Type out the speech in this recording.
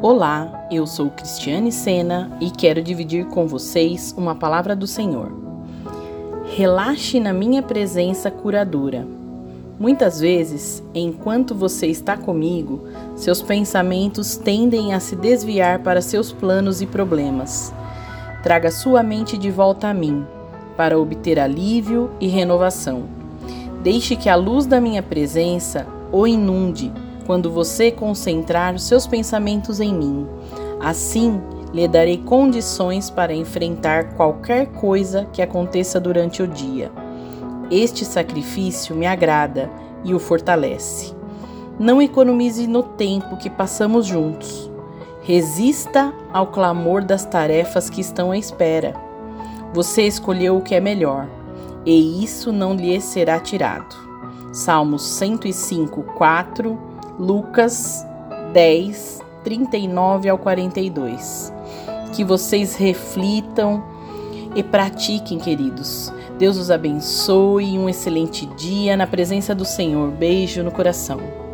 Olá, eu sou Cristiane Sena e quero dividir com vocês uma palavra do Senhor. Relaxe na minha presença curadora. Muitas vezes, enquanto você está comigo, seus pensamentos tendem a se desviar para seus planos e problemas. Traga sua mente de volta a mim, para obter alívio e renovação. Deixe que a luz da minha presença o inunde quando você concentrar seus pensamentos em mim. Assim, lhe darei condições para enfrentar qualquer coisa que aconteça durante o dia. Este sacrifício me agrada e o fortalece. Não economize no tempo que passamos juntos. Resista ao clamor das tarefas que estão à espera. Você escolheu o que é melhor, e isso não lhe será tirado. Salmos 105, 4, Lucas 10, 39 ao 42. Que vocês reflitam e pratiquem, queridos. Deus os abençoe um excelente dia na presença do Senhor. Beijo no coração.